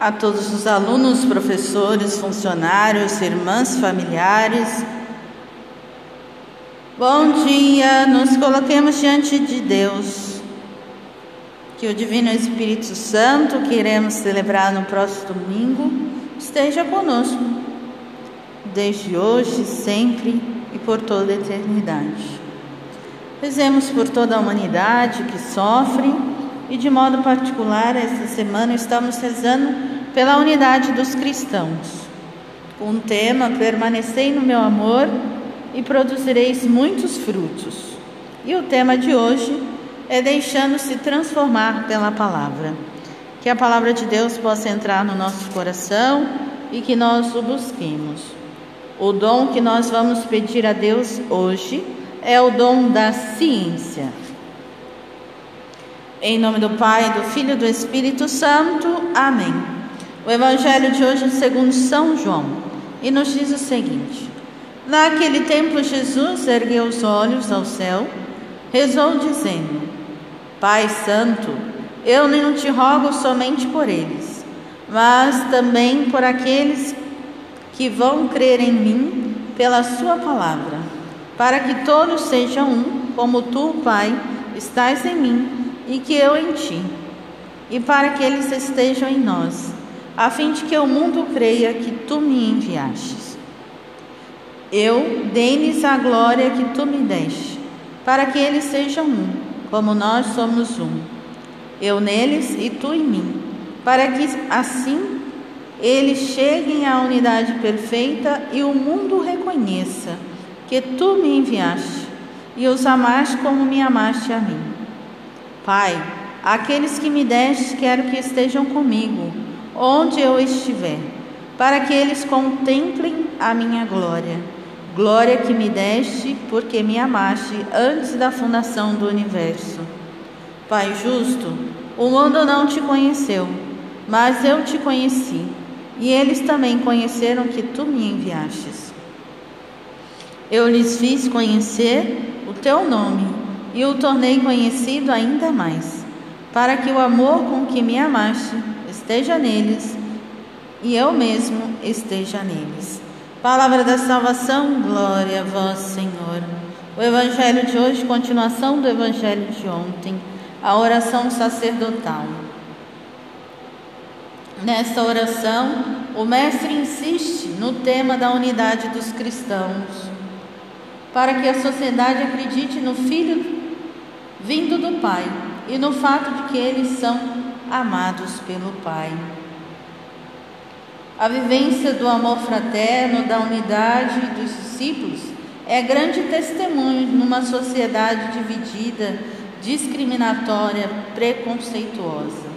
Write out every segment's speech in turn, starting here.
a todos os alunos, professores, funcionários, irmãs, familiares. Bom dia, nos coloquemos diante de Deus. Que o Divino Espírito Santo, que iremos celebrar no próximo domingo, esteja conosco, desde hoje, sempre e por toda a eternidade. Rezemos por toda a humanidade que sofre e, de modo particular, esta semana estamos rezando pela unidade dos cristãos. Com o tema Permanecei no meu amor e produzireis muitos frutos. E o tema de hoje é Deixando-se transformar pela palavra. Que a palavra de Deus possa entrar no nosso coração e que nós o busquemos. O dom que nós vamos pedir a Deus hoje é o dom da ciência. Em nome do Pai, do Filho e do Espírito Santo. Amém. O Evangelho de hoje é segundo São João e nos diz o seguinte: Naquele tempo, Jesus ergueu os olhos ao céu, rezou, dizendo: Pai Santo, eu não te rogo somente por eles, mas também por aqueles que vão crer em mim pela Sua palavra, para que todos sejam um, como tu, Pai, estás em mim e que eu em ti, e para que eles estejam em nós, a fim de que o mundo creia que tu me enviastes. Eu dei-lhes a glória que tu me deste, para que eles sejam um, como nós somos um. Eu neles e tu em mim, para que assim eles cheguem à unidade perfeita e o mundo reconheça que tu me enviaste e os amaste como me amaste a mim. Pai, aqueles que me deste, quero que estejam comigo, onde eu estiver, para que eles contemplem a minha glória. Glória que me deste, porque me amaste antes da fundação do universo. Pai justo, o mundo não te conheceu, mas eu te conheci, e eles também conheceram que tu me enviastes. Eu lhes fiz conhecer o teu nome e o tornei conhecido ainda mais, para que o amor com que me amaste esteja neles e eu mesmo esteja neles. Palavra da salvação, glória a vós, Senhor. O evangelho de hoje, continuação do evangelho de ontem, a oração sacerdotal. Nesta oração, o mestre insiste no tema da unidade dos cristãos, para que a sociedade acredite no Filho vindo do Pai e no fato de que eles são amados pelo Pai. A vivência do amor fraterno, da unidade dos discípulos é grande testemunho numa sociedade dividida, discriminatória, preconceituosa.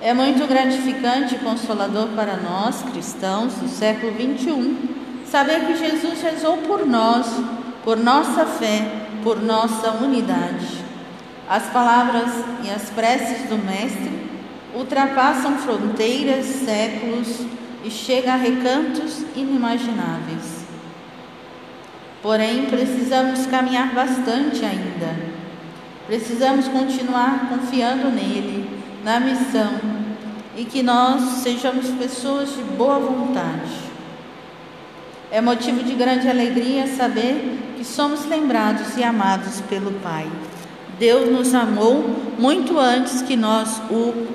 É muito gratificante e consolador para nós, cristãos do século 21, saber que Jesus rezou por nós, por nossa fé, por nossa unidade. As palavras e as preces do Mestre ultrapassam fronteiras, séculos e chegam a recantos inimagináveis. Porém, precisamos caminhar bastante ainda. Precisamos continuar confiando nele, na missão, e que nós sejamos pessoas de boa vontade é motivo de grande alegria saber que somos lembrados e amados pelo Pai. Deus nos amou muito antes que nós o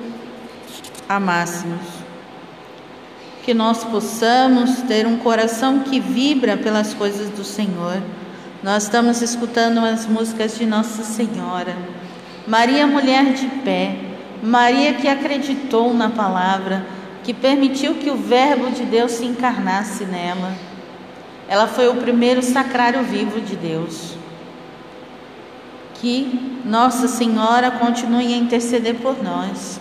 amássemos. Que nós possamos ter um coração que vibra pelas coisas do Senhor. Nós estamos escutando as músicas de Nossa Senhora. Maria, mulher de pé. Maria que acreditou na palavra, que permitiu que o Verbo de Deus se encarnasse nela. Ela foi o primeiro sacrário vivo de Deus. Que Nossa Senhora continue a interceder por nós.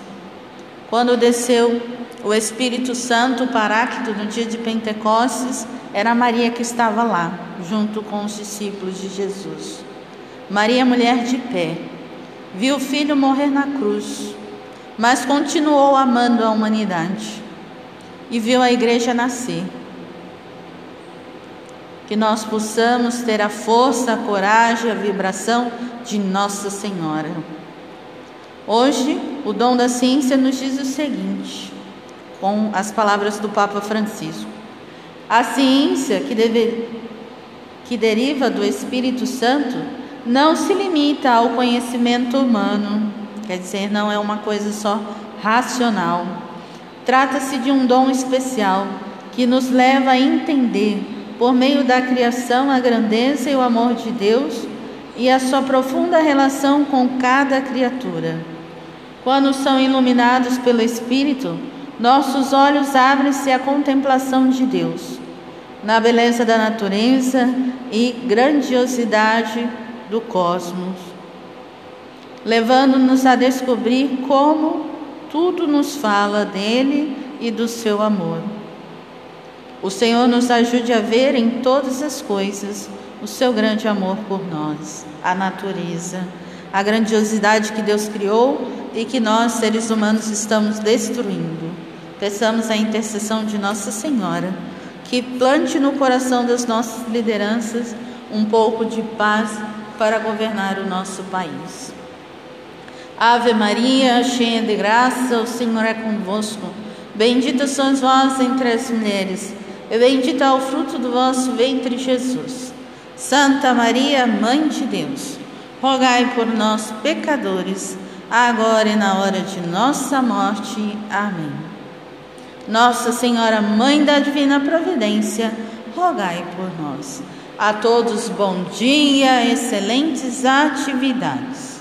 Quando desceu o Espírito Santo, o Paráclito, no dia de Pentecostes, era Maria que estava lá, junto com os discípulos de Jesus. Maria, mulher de pé, viu o filho morrer na cruz, mas continuou amando a humanidade e viu a igreja nascer que nós possamos ter a força, a coragem, a vibração de Nossa Senhora. Hoje, o dom da ciência nos diz o seguinte: com as palavras do Papa Francisco. A ciência que, deve, que deriva do Espírito Santo não se limita ao conhecimento humano, quer dizer, não é uma coisa só racional. Trata-se de um dom especial que nos leva a entender, por meio da criação, a grandeza e o amor de Deus e a sua profunda relação com cada criatura. Quando são iluminados pelo Espírito, nossos olhos abrem-se à contemplação de Deus, na beleza da natureza e grandiosidade do cosmos, levando-nos a descobrir como tudo nos fala dele e do seu amor. O Senhor nos ajude a ver em todas as coisas o seu grande amor por nós, a natureza, a grandiosidade que Deus criou e que nós, seres humanos, estamos destruindo. Peçamos a intercessão de Nossa Senhora, que plante no coração das nossas lideranças um pouco de paz para governar o nosso país. Ave Maria, cheia de graça, o Senhor é convosco. Bendita sois vós entre as mulheres, e bendito é o fruto do vosso ventre, Jesus. Santa Maria, Mãe de Deus, rogai por nós, pecadores, agora e na hora de nossa morte. Amém. Nossa Senhora, Mãe da Divina Providência, rogai por nós. A todos, bom dia, excelentes atividades.